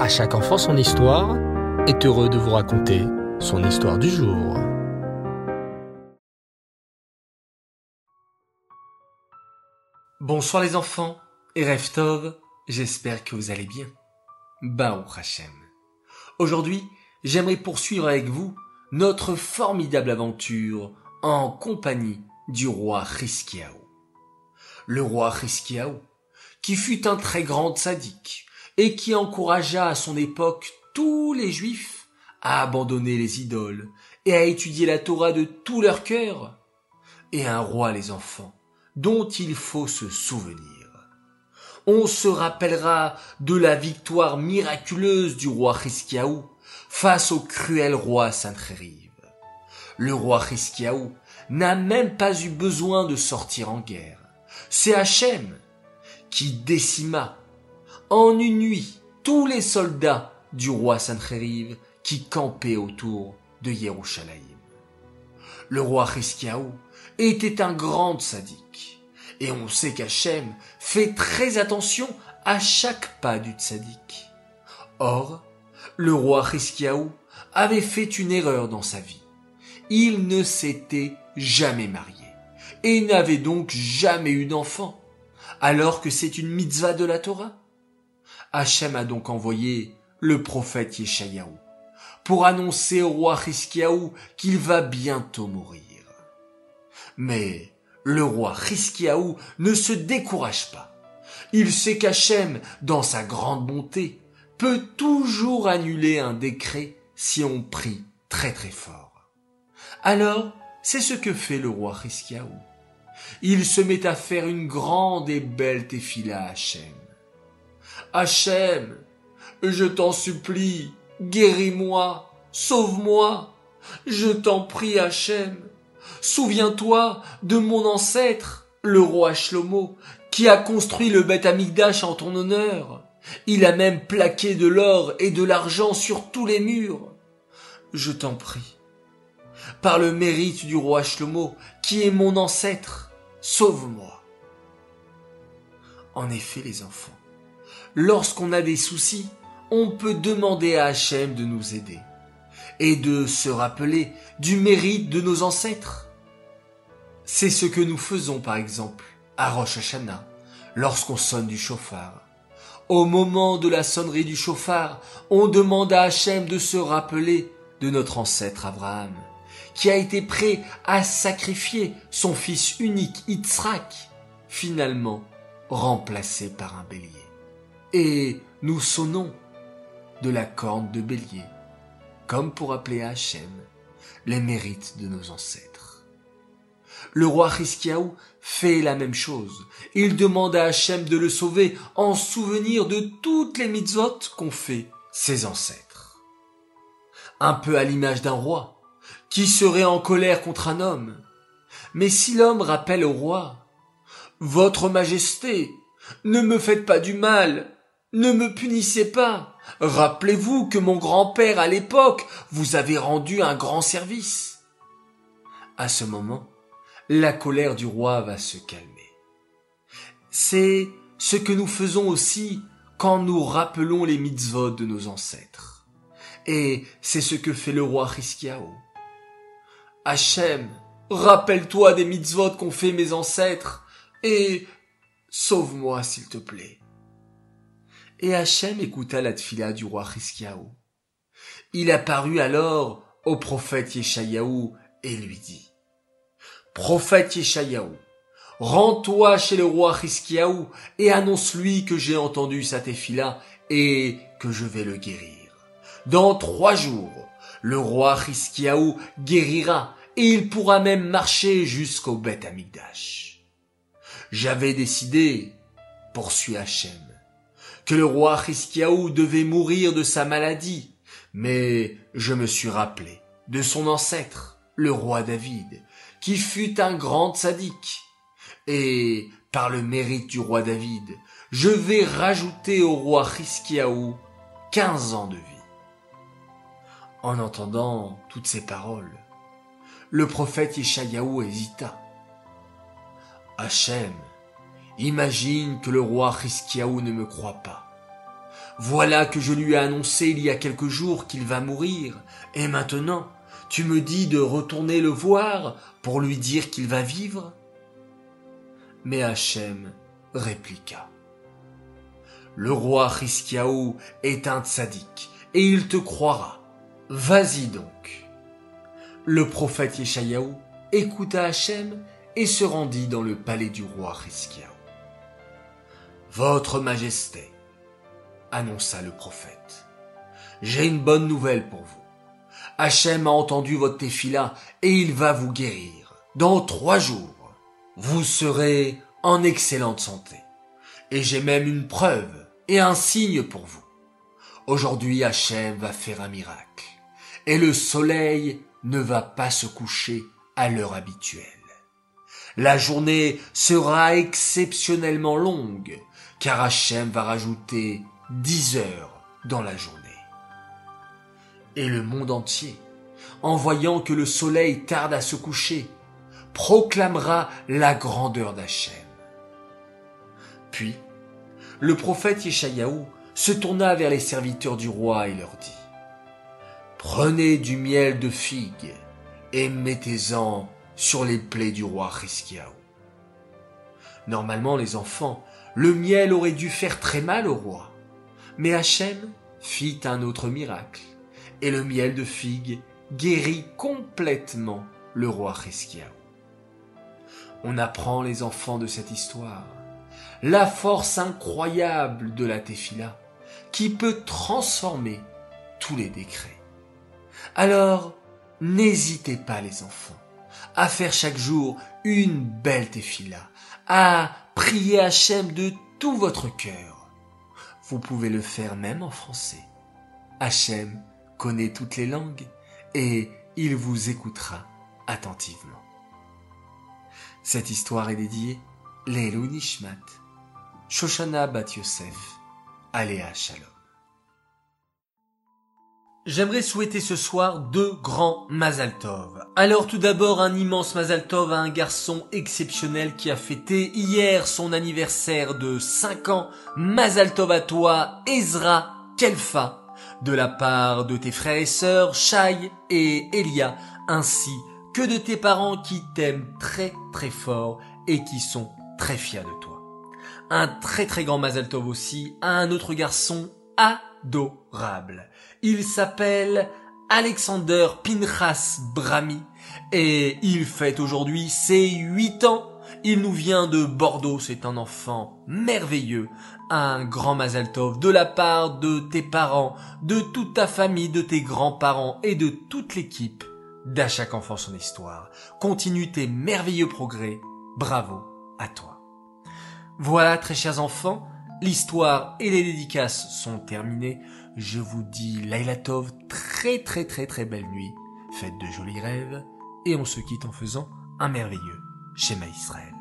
À chaque enfant son histoire est heureux de vous raconter son histoire du jour. Bonsoir les enfants et Reftov, j'espère que vous allez bien. Baruch Hashem. Aujourd'hui, j'aimerais poursuivre avec vous notre formidable aventure en compagnie du roi Chiskiaou. Le roi Chiskiaou, qui fut un très grand sadique et qui encouragea à son époque tous les juifs à abandonner les idoles et à étudier la Torah de tout leur cœur, et un roi les enfants dont il faut se souvenir. On se rappellera de la victoire miraculeuse du roi Chiskiaou face au cruel roi Sancheriv. Le roi Chiskiaou n'a même pas eu besoin de sortir en guerre. C'est Hachem qui décima en une nuit tous les soldats du roi Sancheriv qui campaient autour de Yerushalayim. Le roi Chiskiaou était un grand sadique. Et on sait qu'Hachem fait très attention à chaque pas du tzaddik. Or, le roi Chiskiaou avait fait une erreur dans sa vie. Il ne s'était jamais marié et n'avait donc jamais eu d'enfant, alors que c'est une mitzvah de la Torah. Hachem a donc envoyé le prophète Yeshayahu pour annoncer au roi Chiskiaou qu'il va bientôt mourir. Mais le roi Chiskiaou ne se décourage pas. Il sait qu'Hachem, dans sa grande bonté, peut toujours annuler un décret si on prie très très fort. Alors, c'est ce que fait le roi Chiskiaou. Il se met à faire une grande et belle tefila à Hachem. Hachem, je t'en supplie, guéris-moi, sauve-moi. Je t'en prie, Hachem. Souviens-toi de mon ancêtre, le roi Shlomo, qui a construit le Beth Amikdash en ton honneur. Il a même plaqué de l'or et de l'argent sur tous les murs. Je t'en prie. Par le mérite du roi Shlomo, qui est mon ancêtre, sauve-moi. En effet, les enfants, lorsqu'on a des soucis, on peut demander à Hachem de nous aider et de se rappeler du mérite de nos ancêtres. C'est ce que nous faisons par exemple à Rosh Hashanah lorsqu'on sonne du chauffard. Au moment de la sonnerie du chauffard, on demande à Hachem de se rappeler de notre ancêtre Abraham, qui a été prêt à sacrifier son fils unique Yitzhak, finalement remplacé par un bélier. Et nous sonnons de la corne de bélier, comme pour appeler à Hachem les mérites de nos ancêtres. Le roi Chiskiaou fait la même chose. Il demande à Hachem de le sauver en souvenir de toutes les mitzvot qu'ont fait ses ancêtres. Un peu à l'image d'un roi, qui serait en colère contre un homme. Mais si l'homme rappelle au roi, Votre Majesté, ne me faites pas du mal, ne me punissez pas. Rappelez-vous que mon grand-père à l'époque vous avait rendu un grand service. À ce moment, la colère du roi va se calmer. C'est ce que nous faisons aussi quand nous rappelons les mitzvot de nos ancêtres. Et c'est ce que fait le roi Chiskiao. Hachem, rappelle-toi des mitzvot qu'ont fait mes ancêtres et sauve-moi s'il te plaît. Et Hachem écouta la tfila du roi Chiskiaou. Il apparut alors au prophète Yeshayahu et lui dit, Prophète Yeshayahu, rends-toi chez le roi Chiskiaou et annonce-lui que j'ai entendu sa tefila et que je vais le guérir. Dans trois jours, le roi Chiskiaou guérira et il pourra même marcher jusqu'au Beth Amikdash. J'avais décidé, poursuit Hachem, le roi Chiskiaou devait mourir de sa maladie, mais je me suis rappelé de son ancêtre, le roi David, qui fut un grand sadique. Et, par le mérite du roi David, je vais rajouter au roi Chiskiaou quinze ans de vie. En entendant toutes ces paroles, le prophète Yeshayahu hésita. Hachem, imagine que le roi Chiskiaou ne me croit pas. Voilà que je lui ai annoncé il y a quelques jours qu'il va mourir, et maintenant, tu me dis de retourner le voir pour lui dire qu'il va vivre? Mais Hachem répliqua. Le roi Hiskiaou est un tzaddik, et il te croira. Vas-y donc. Le prophète Yeshayahu écouta Hachem et se rendit dans le palais du roi Hiskiaou. Votre Majesté, annonça le prophète, j'ai une bonne nouvelle pour vous. Hachem a entendu votre tefila et il va vous guérir. Dans trois jours, vous serez en excellente santé. Et j'ai même une preuve et un signe pour vous. Aujourd'hui, Hachem va faire un miracle. Et le soleil ne va pas se coucher à l'heure habituelle. La journée sera exceptionnellement longue, car Hachem va rajouter dix heures dans la journée et le monde entier, en voyant que le soleil tarde à se coucher, proclamera la grandeur d'Hachem. Puis, le prophète Yeshayahu se tourna vers les serviteurs du roi et leur dit, Prenez du miel de figue et mettez-en sur les plaies du roi Hiskiaou. Normalement, les enfants, le miel aurait dû faire très mal au roi. Mais Hachem fit un autre miracle et le miel de figue guérit complètement le roi Hiskiaou. On apprend les enfants de cette histoire la force incroyable de la tefila qui peut transformer tous les décrets. Alors, n'hésitez pas les enfants à faire chaque jour une belle tefila, à prier Hachem de tout votre cœur. Vous pouvez le faire même en français. Hachem connaît toutes les langues et il vous écoutera attentivement. Cette histoire est dédiée Lelou Nishmat, Shoshana Bat Yosef, Aléa Shalom. J'aimerais souhaiter ce soir deux grands Mazal Tov. Alors tout d'abord un immense Mazal Tov à un garçon exceptionnel qui a fêté hier son anniversaire de 5 ans. Mazal Tov à toi, Ezra Kelfa de la part de tes frères et sœurs, Shai et Elia, ainsi que de tes parents qui t'aiment très très fort et qui sont très fiers de toi. Un très très grand Mazel Tov aussi à un autre garçon Il s'appelle Alexander Pinchas Brami et il fête aujourd'hui ses huit ans. Il nous vient de Bordeaux, c'est un enfant merveilleux, un grand Mazel Tov de la part de tes parents, de toute ta famille, de tes grands-parents et de toute l'équipe d'À chaque enfant son histoire. Continue tes merveilleux progrès. Bravo à toi. Voilà, très chers enfants, l'histoire et les dédicaces sont terminées. Je vous dis Laila Tov, très très très très belle nuit. Faites de jolis rêves et on se quitte en faisant un merveilleux schéma Israël.